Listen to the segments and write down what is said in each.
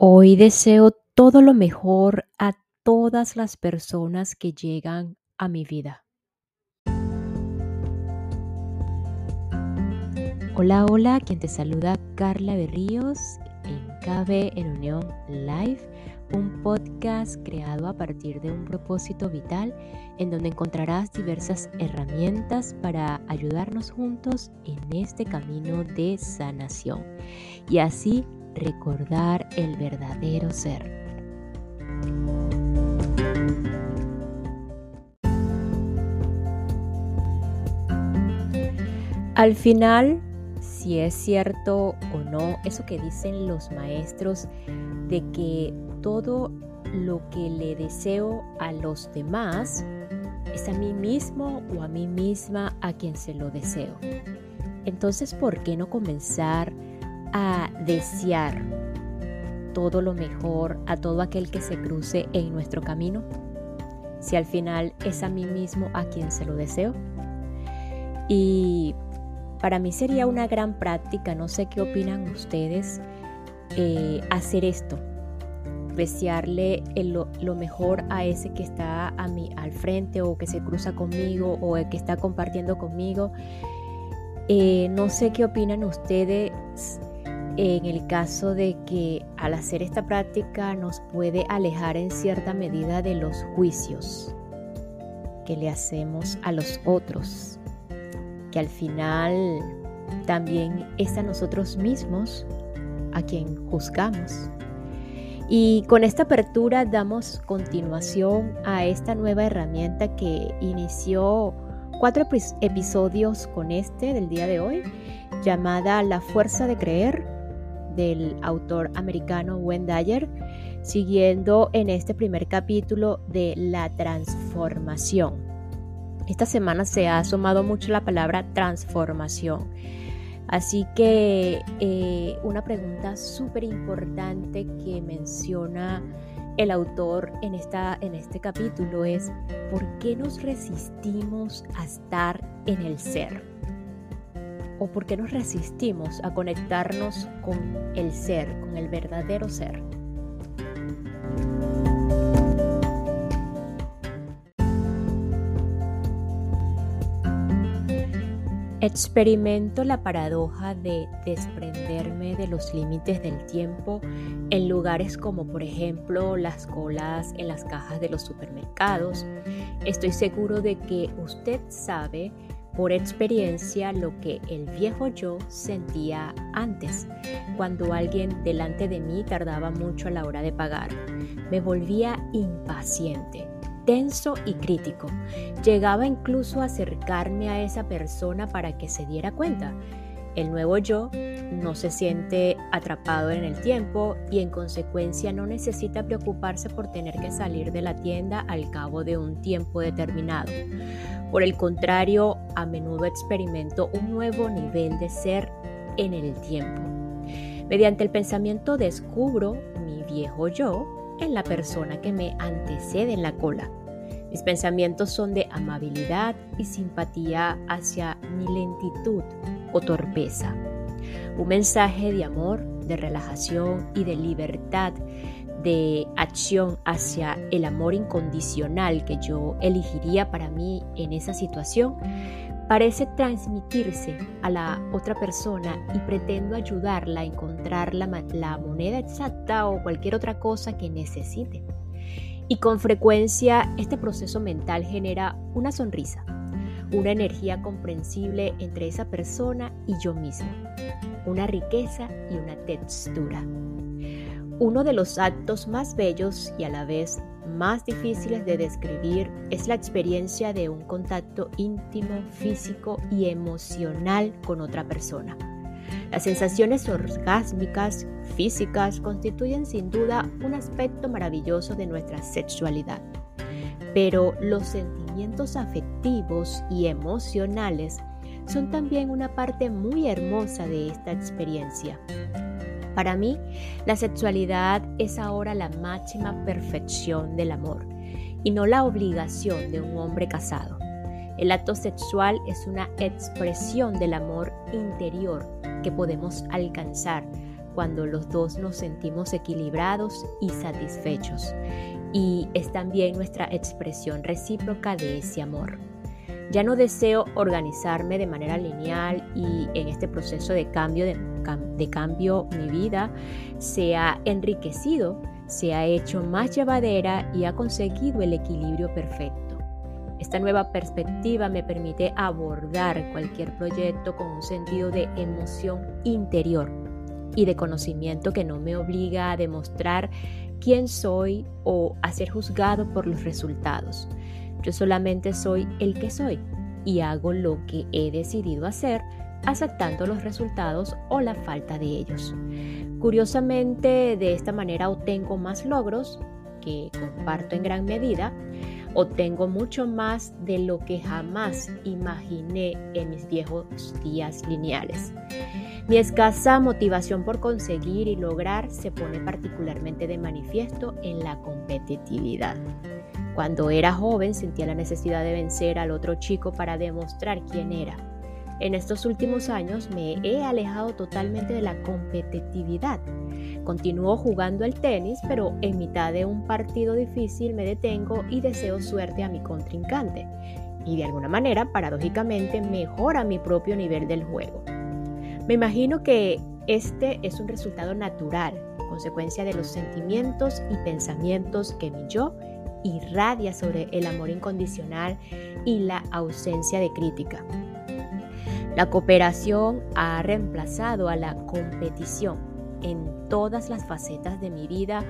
Hoy deseo todo lo mejor a todas las personas que llegan a mi vida. Hola, hola, quien te saluda Carla Berríos en KB en Unión Live, un podcast creado a partir de un propósito vital en donde encontrarás diversas herramientas para ayudarnos juntos en este camino de sanación y así recordar el verdadero ser. Al final, si es cierto o no eso que dicen los maestros de que todo lo que le deseo a los demás es a mí mismo o a mí misma a quien se lo deseo. Entonces, ¿por qué no comenzar a desear todo lo mejor a todo aquel que se cruce en nuestro camino? Si al final es a mí mismo a quien se lo deseo. Y para mí sería una gran práctica, no sé qué opinan ustedes, eh, hacer esto, desearle lo, mejor a ese que está a mí al frente o que se cruza conmigo o el que está compartiendo conmigo. Eh, no sé qué opinan ustedes en el caso de que al hacer esta práctica nos puede alejar en cierta medida de los juicios que le hacemos a los otros, que al final también es a nosotros mismos a quien juzgamos. Y con esta apertura damos continuación a esta nueva herramienta que inició cuatro episodios con este del día de hoy, llamada La Fuerza de Creer del autor americano Wendayer, siguiendo en este primer capítulo de la transformación. Esta semana se ha asomado mucho la palabra transformación. Así que eh, una pregunta súper importante que menciona el autor en, esta, en este capítulo es, ¿por qué nos resistimos a estar en el ser? O por qué nos resistimos a conectarnos con el ser, con el verdadero ser. Experimento la paradoja de desprenderme de los límites del tiempo en lugares como por ejemplo las colas en las cajas de los supermercados. Estoy seguro de que usted sabe por experiencia lo que el viejo yo sentía antes, cuando alguien delante de mí tardaba mucho a la hora de pagar. Me volvía impaciente, tenso y crítico. Llegaba incluso a acercarme a esa persona para que se diera cuenta. El nuevo yo no se siente atrapado en el tiempo y en consecuencia no necesita preocuparse por tener que salir de la tienda al cabo de un tiempo determinado. Por el contrario, a menudo experimento un nuevo nivel de ser en el tiempo. Mediante el pensamiento descubro mi viejo yo en la persona que me antecede en la cola. Mis pensamientos son de amabilidad y simpatía hacia mi lentitud o torpeza. Un mensaje de amor, de relajación y de libertad de acción hacia el amor incondicional que yo elegiría para mí en esa situación, parece transmitirse a la otra persona y pretendo ayudarla a encontrar la, la, moneda exacta o cualquier otra cosa que necesite. Y con frecuencia este proceso mental genera una sonrisa, una energía comprensible entre esa persona y yo mismo, una riqueza y una textura. Uno de los actos más bellos y a la vez más difíciles de describir es la experiencia de un contacto íntimo, físico y emocional con otra persona. Las sensaciones orgásmicas, físicas, constituyen sin duda un aspecto maravilloso de nuestra sexualidad. Pero los sentimientos afectivos y emocionales son también una parte muy hermosa de esta experiencia. Para mí, la sexualidad es ahora la máxima perfección del amor y no la obligación de un hombre casado. El acto sexual es una expresión del amor interior que podemos alcanzar cuando los dos nos sentimos equilibrados y satisfechos. Y es también nuestra expresión recíproca de ese amor. Ya no deseo organizarme de manera lineal y en este proceso de cambio, de, cambio mi vida se ha enriquecido, se ha hecho más llevadera y ha conseguido el equilibrio perfecto. Esta nueva perspectiva me permite abordar cualquier proyecto con un sentido de emoción interior y de conocimiento que no me obliga a demostrar quién soy o a ser juzgado por los resultados. Yo solamente soy el que soy y hago lo que he decidido hacer aceptando los resultados o la falta de ellos. Curiosamente, de esta manera obtengo más logros que comparto en gran medida, obtengo mucho más de lo que jamás imaginé en mis viejos días lineales. Mi escasa motivación por conseguir y lograr se pone particularmente de manifiesto en la competitividad. Cuando era joven sentía la necesidad de vencer al otro chico para demostrar quién era. En estos últimos años me he alejado totalmente de la competitividad. Continúo jugando al tenis, pero en mitad de un partido difícil me detengo y deseo suerte a mi contrincante. Y de alguna manera, paradójicamente, mejora mi propio nivel del juego. Me imagino que este es un resultado natural, consecuencia de los sentimientos y pensamientos que mi yo irradia sobre el amor incondicional y la ausencia de crítica. La cooperación ha reemplazado a la competición en todas las facetas de mi vida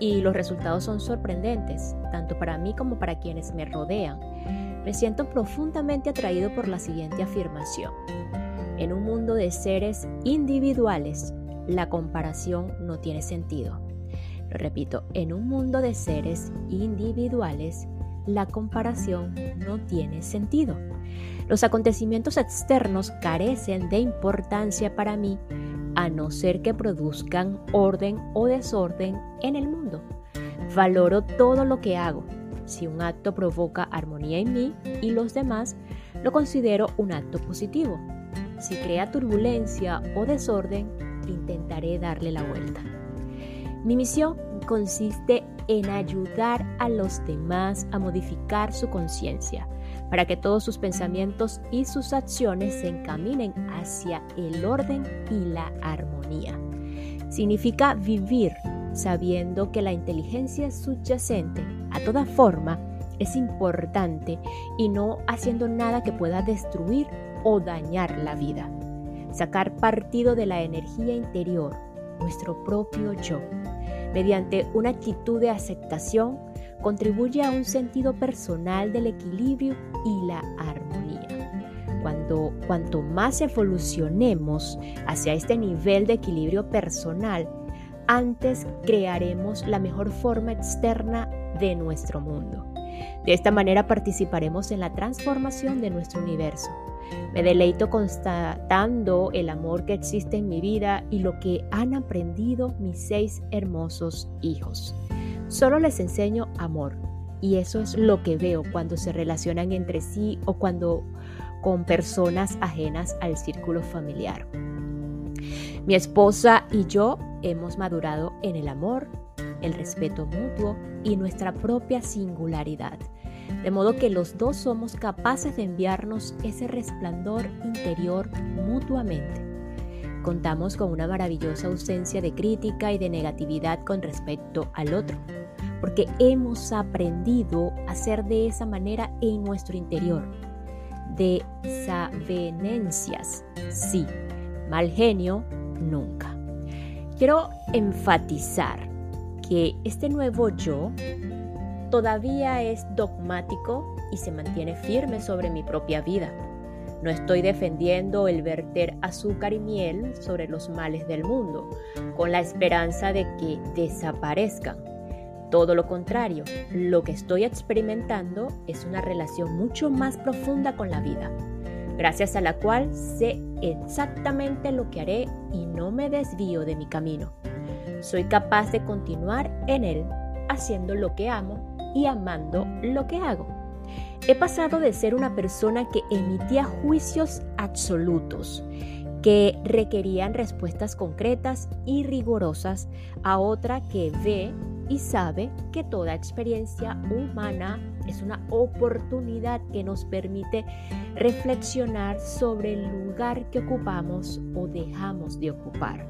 y los resultados son sorprendentes, tanto para mí como para quienes me rodean. Me siento profundamente atraído por la siguiente afirmación. En un mundo de seres individuales, la comparación no tiene sentido. Lo repito, en un mundo de seres individuales, la comparación no tiene sentido. Los acontecimientos externos carecen de importancia para mí a no ser que produzcan orden o desorden en el mundo. Valoro todo lo que hago. Si un acto provoca armonía en mí y los demás, lo considero un acto positivo. Si crea turbulencia o desorden, intentaré darle la vuelta. Mi misión consiste en ayudar a los demás a modificar su conciencia para que todos sus pensamientos y sus acciones se encaminen hacia el orden y la armonía. Significa vivir sabiendo que la inteligencia subyacente a toda forma es importante y no haciendo nada que pueda destruir o dañar la vida. Sacar partido de la energía interior, nuestro propio yo mediante una actitud de aceptación, contribuye a un sentido personal del equilibrio y la armonía. Cuando, cuanto más evolucionemos hacia este nivel de equilibrio personal, antes crearemos la mejor forma externa de nuestro mundo. De esta manera participaremos en la transformación de nuestro universo. Me deleito constatando el amor que existe en mi vida y lo que han aprendido mis seis hermosos hijos. Solo les enseño amor y eso es lo que veo cuando se relacionan entre sí o cuando con personas ajenas al círculo familiar. Mi esposa y yo hemos madurado en el amor, el respeto mutuo y nuestra propia singularidad de modo que los dos somos capaces de enviarnos ese resplandor interior mutuamente. Contamos con una maravillosa ausencia de crítica y de negatividad con respecto al otro, porque hemos aprendido a ser de esa manera en nuestro interior. Desavenencias, sí, mal genio, nunca. Quiero enfatizar que este nuevo yo todavía es dogmático y se mantiene firme sobre mi propia vida. No estoy defendiendo el verter azúcar y miel sobre los males del mundo, con la esperanza de que desaparezcan. Todo lo contrario, lo que estoy experimentando es una relación mucho más profunda con la vida, gracias a la cual sé exactamente lo que haré y no me desvío de mi camino. Soy capaz de continuar en él haciendo lo que amo y amando lo que hago. He pasado de ser una persona que emitía juicios absolutos que requerían respuestas concretas y rigurosas a otra que ve y sabe que toda experiencia humana es una oportunidad que nos permite reflexionar sobre el lugar que ocupamos o dejamos de ocupar.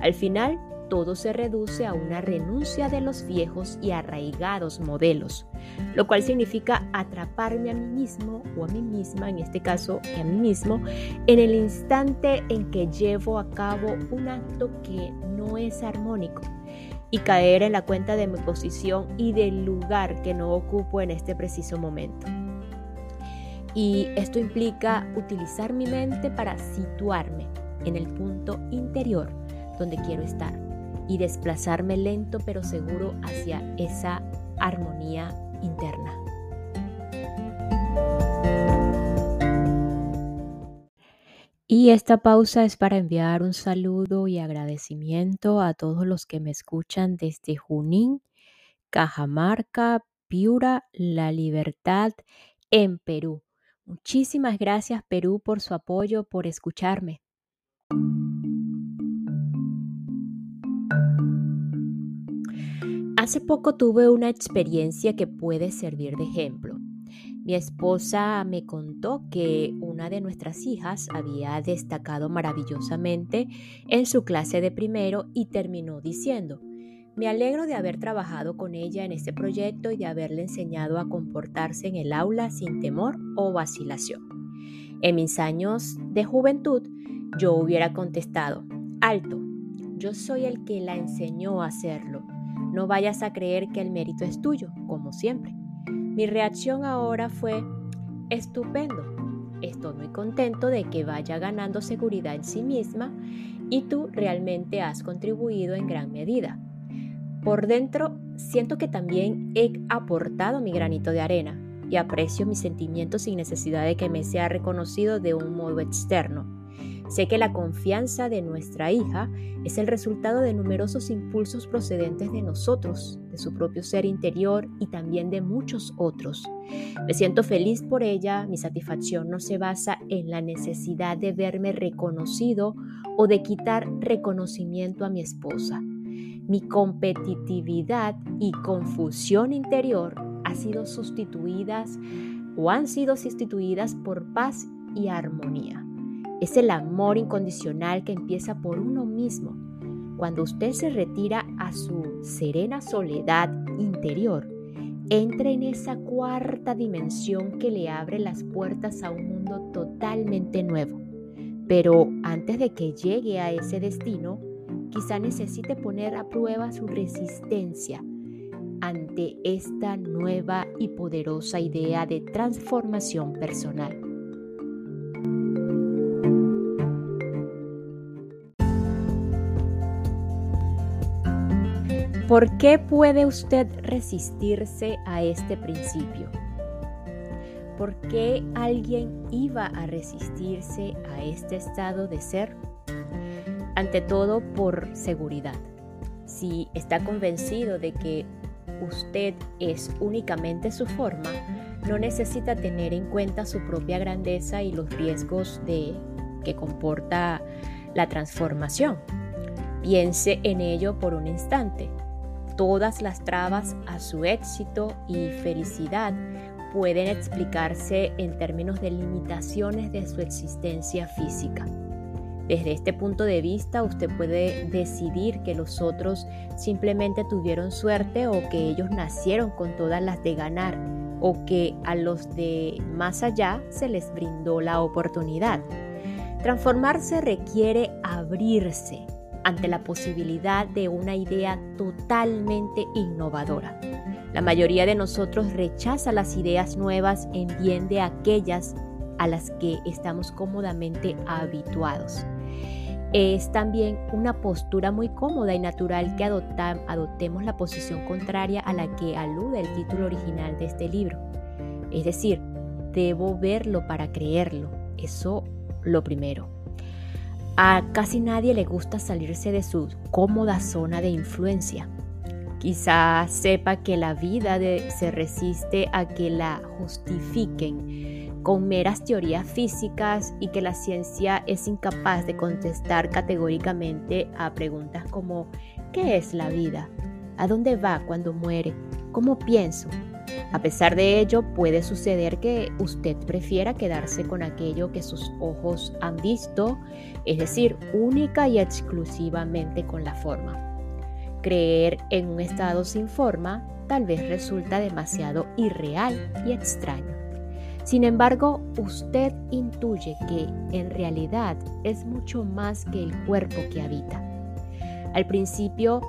Al final, todo se reduce a una renuncia de los viejos y arraigados modelos, lo cual significa atraparme a mí mismo o a mí misma, en este caso a mí mismo, en el instante en que llevo a cabo un acto que no es armónico y caer en la cuenta de mi posición y del lugar que no ocupo en este preciso momento. Y esto implica utilizar mi mente para situarme en el punto interior donde quiero estar y desplazarme lento pero seguro hacia esa armonía interna. Y esta pausa es para enviar un saludo y agradecimiento a todos los que me escuchan desde Junín, Cajamarca, Piura, La Libertad, en Perú. Muchísimas gracias Perú por su apoyo, por escucharme. Hace poco tuve una experiencia que puede servir de ejemplo. Mi esposa me contó que una de nuestras hijas había destacado maravillosamente en su clase de primero y terminó diciendo, me alegro de haber trabajado con ella en este proyecto y de haberle enseñado a comportarse en el aula sin temor o vacilación. En mis años de juventud, yo hubiera contestado, alto, yo soy el que la enseñó a hacerlo no vayas a creer que el mérito es tuyo, como siempre. Mi reacción ahora fue, estupendo. Estoy muy contento de que vaya ganando seguridad en sí misma y tú realmente has contribuido en gran medida. Por dentro, siento que también he aportado mi granito de arena y aprecio mis sentimientos sin necesidad de que me sea reconocido de un modo externo. Sé que la confianza de nuestra hija es el resultado de numerosos impulsos procedentes de nosotros, de su propio ser interior y también de muchos otros. Me siento feliz por ella, mi satisfacción no se basa en la necesidad de verme reconocido o de quitar reconocimiento a mi esposa. Mi competitividad y confusión interior ha sido sustituidas o han sido sustituidas por paz y armonía. Es el amor incondicional que empieza por uno mismo. Cuando usted se retira a su serena soledad interior, entra en esa cuarta dimensión que le abre las puertas a un mundo totalmente nuevo. Pero antes de que llegue a ese destino, quizá necesite poner a prueba su resistencia ante esta nueva y poderosa idea de transformación personal. ¿Por qué puede usted resistirse a este principio? ¿Por qué alguien iba a resistirse a este estado de ser? Ante todo por seguridad. Si está convencido de que usted es únicamente su forma, no necesita tener en cuenta su propia grandeza y los riesgos de, que comporta la transformación. Piense en ello por un instante. Todas las trabas a su éxito y felicidad pueden explicarse en términos de limitaciones de su existencia física. Desde este punto de vista, usted puede decidir que los otros simplemente tuvieron suerte o que ellos nacieron con todas las de ganar o que a los de más allá se les brindó la oportunidad. Transformarse requiere abrirse, ante la posibilidad de una idea totalmente innovadora. La mayoría de nosotros rechaza las ideas nuevas en bien de aquellas a las que estamos cómodamente habituados. Es también una postura muy cómoda y natural que adoptemos la posición contraria a la que alude el título original de este libro. Es decir, debo verlo para creerlo. Eso lo primero. A casi nadie le gusta salirse de su cómoda zona de influencia. Quizá sepa que la vida se resiste a que la justifiquen, con meras teorías físicas y que la ciencia es incapaz de contestar categóricamente a preguntas como ¿qué es la vida? ¿A dónde va cuando muere? ¿Cómo pienso? A pesar de ello, puede suceder que usted prefiera quedarse con aquello que sus ojos han visto, es decir, única y exclusivamente con la forma. Creer en un estado sin forma tal vez resulta demasiado irreal y extraño. Sin embargo, usted intuye que en realidad es mucho más que el cuerpo que habita. Al principio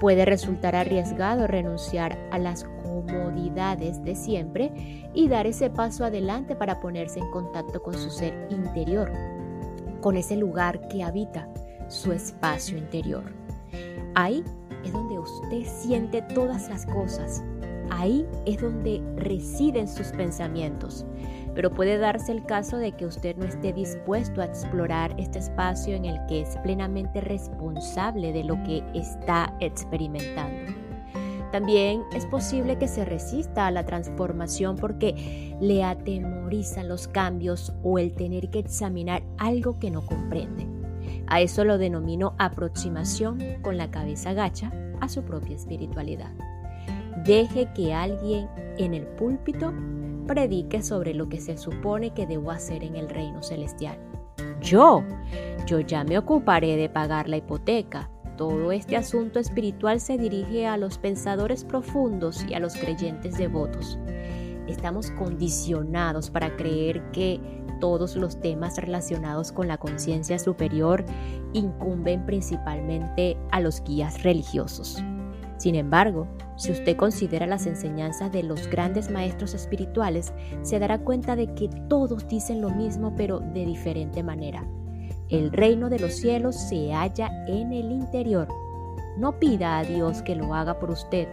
puede resultar arriesgado renunciar a las comodidades de siempre y dar ese paso adelante para ponerse en contacto con su ser interior, con ese lugar que habita, su espacio interior. Ahí es donde usted siente todas las cosas. Ahí es donde residen sus pensamientos. Pero puede darse el caso de que usted no esté dispuesto a explorar este espacio en el que es plenamente responsable de lo que está experimentando. También es posible que se resista a la transformación porque le atemorizan los cambios o el tener que examinar algo que no comprende. A eso lo denomino aproximación con la cabeza gacha a su propia espiritualidad. Deje que alguien en el púlpito predique sobre lo que se supone que debo hacer en el reino celestial. Yo, yo ya me ocuparé de pagar la hipoteca. Todo este asunto espiritual se dirige a los pensadores profundos y a los creyentes devotos. Estamos condicionados para creer que todos los temas relacionados con la conciencia superior incumben principalmente a los guías religiosos. Sin embargo, si usted considera las enseñanzas de los grandes maestros espirituales, se dará cuenta de que todos dicen lo mismo pero de diferente manera. El reino de los cielos se halla en el interior. No pida a Dios que lo haga por usted.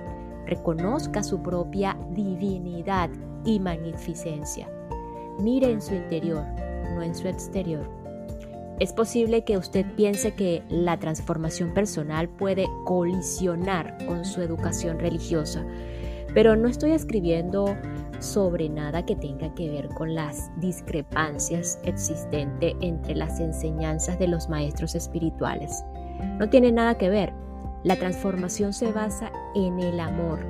Reconozca su propia divinidad y magnificencia. Mire en su interior, no en su exterior. Es posible que usted piense que la transformación personal puede colisionar con su educación religiosa, pero no estoy escribiendo sobre nada que tenga que ver con las discrepancias existentes entre las enseñanzas de los maestros espirituales. No tiene nada que ver. La transformación se basa en el amor,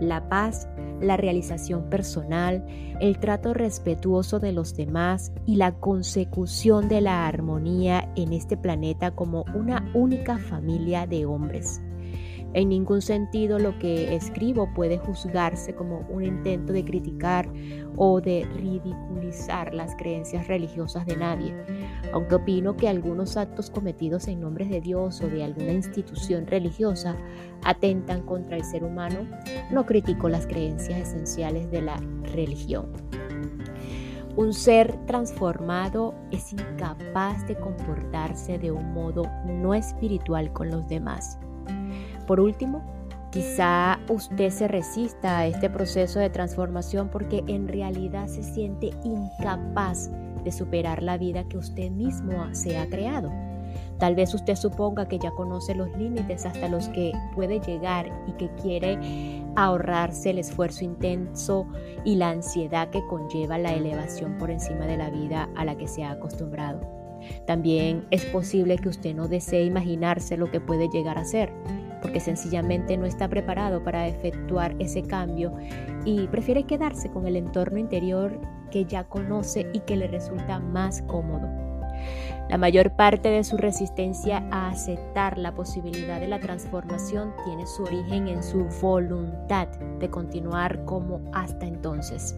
la paz la realización personal, el trato respetuoso de los demás y la consecución de la armonía en este planeta como una única familia de hombres. En ningún sentido lo que escribo puede juzgarse como un intento de criticar o de ridiculizar las creencias religiosas de nadie, aunque opino que algunos actos cometidos en nombre de Dios o de alguna institución religiosa atentan contra el ser humano, no critico las creencias esenciales de la religión. Un ser transformado es incapaz de comportarse de un modo no espiritual con los demás. Por último, quizá usted se resista a este proceso de transformación porque en realidad se siente incapaz de superar la vida que usted mismo se ha creado. Tal vez usted suponga que ya conoce los límites hasta los que puede llegar y que quiere ahorrarse el esfuerzo intenso y la ansiedad que conlleva la elevación por encima de la vida a la que se ha acostumbrado. También es posible que usted no desee imaginarse lo que puede llegar a ser porque sencillamente no está preparado para efectuar ese cambio y prefiere quedarse con el entorno interior que ya conoce y que le resulta más cómodo. La mayor parte de su resistencia a aceptar la posibilidad de la transformación tiene su origen en su voluntad de continuar como hasta entonces.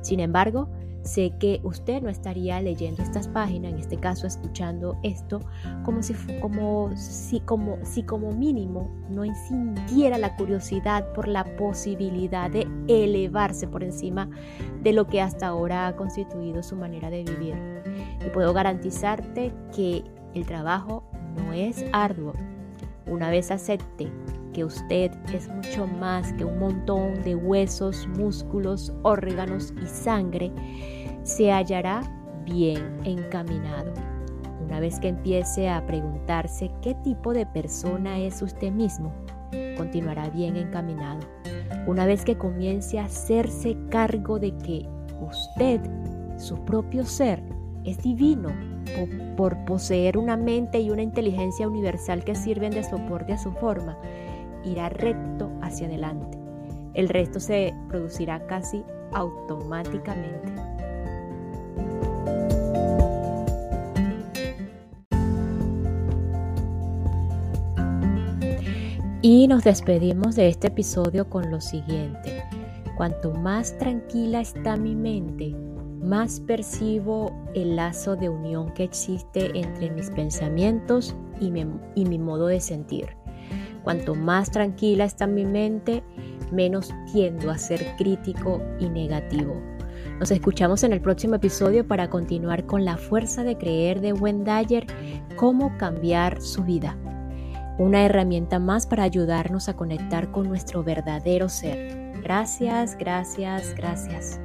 Sin embargo, Sé que usted no estaría leyendo estas páginas, en este caso escuchando esto, como si, como, si, como, si como mínimo no sintiera la curiosidad por la posibilidad de elevarse por encima de lo que hasta ahora ha constituido su manera de vivir. Y puedo garantizarte que el trabajo no es arduo. Una vez acepte que usted es mucho más que un montón de huesos, músculos, órganos y sangre, se hallará bien encaminado. Una vez que empiece a preguntarse qué tipo de persona es usted mismo, continuará bien encaminado. Una vez que comience a hacerse cargo de que usted su propio ser es divino por poseer una mente y una inteligencia universal que sirven de soporte a su forma, irá recto hacia adelante. El resto se producirá casi automáticamente. Y nos despedimos de este episodio con lo siguiente. Cuanto más tranquila está mi mente, más percibo el lazo de unión que existe entre mis pensamientos y mi, modo de sentir. Cuanto más tranquila está mi mente, menos tiendo a ser crítico y negativo. Nos escuchamos en el próximo episodio para continuar con la fuerza de creer de Wendayer, cómo cambiar su vida. Una herramienta más para ayudarnos a conectar con nuestro verdadero ser. Gracias, gracias, gracias.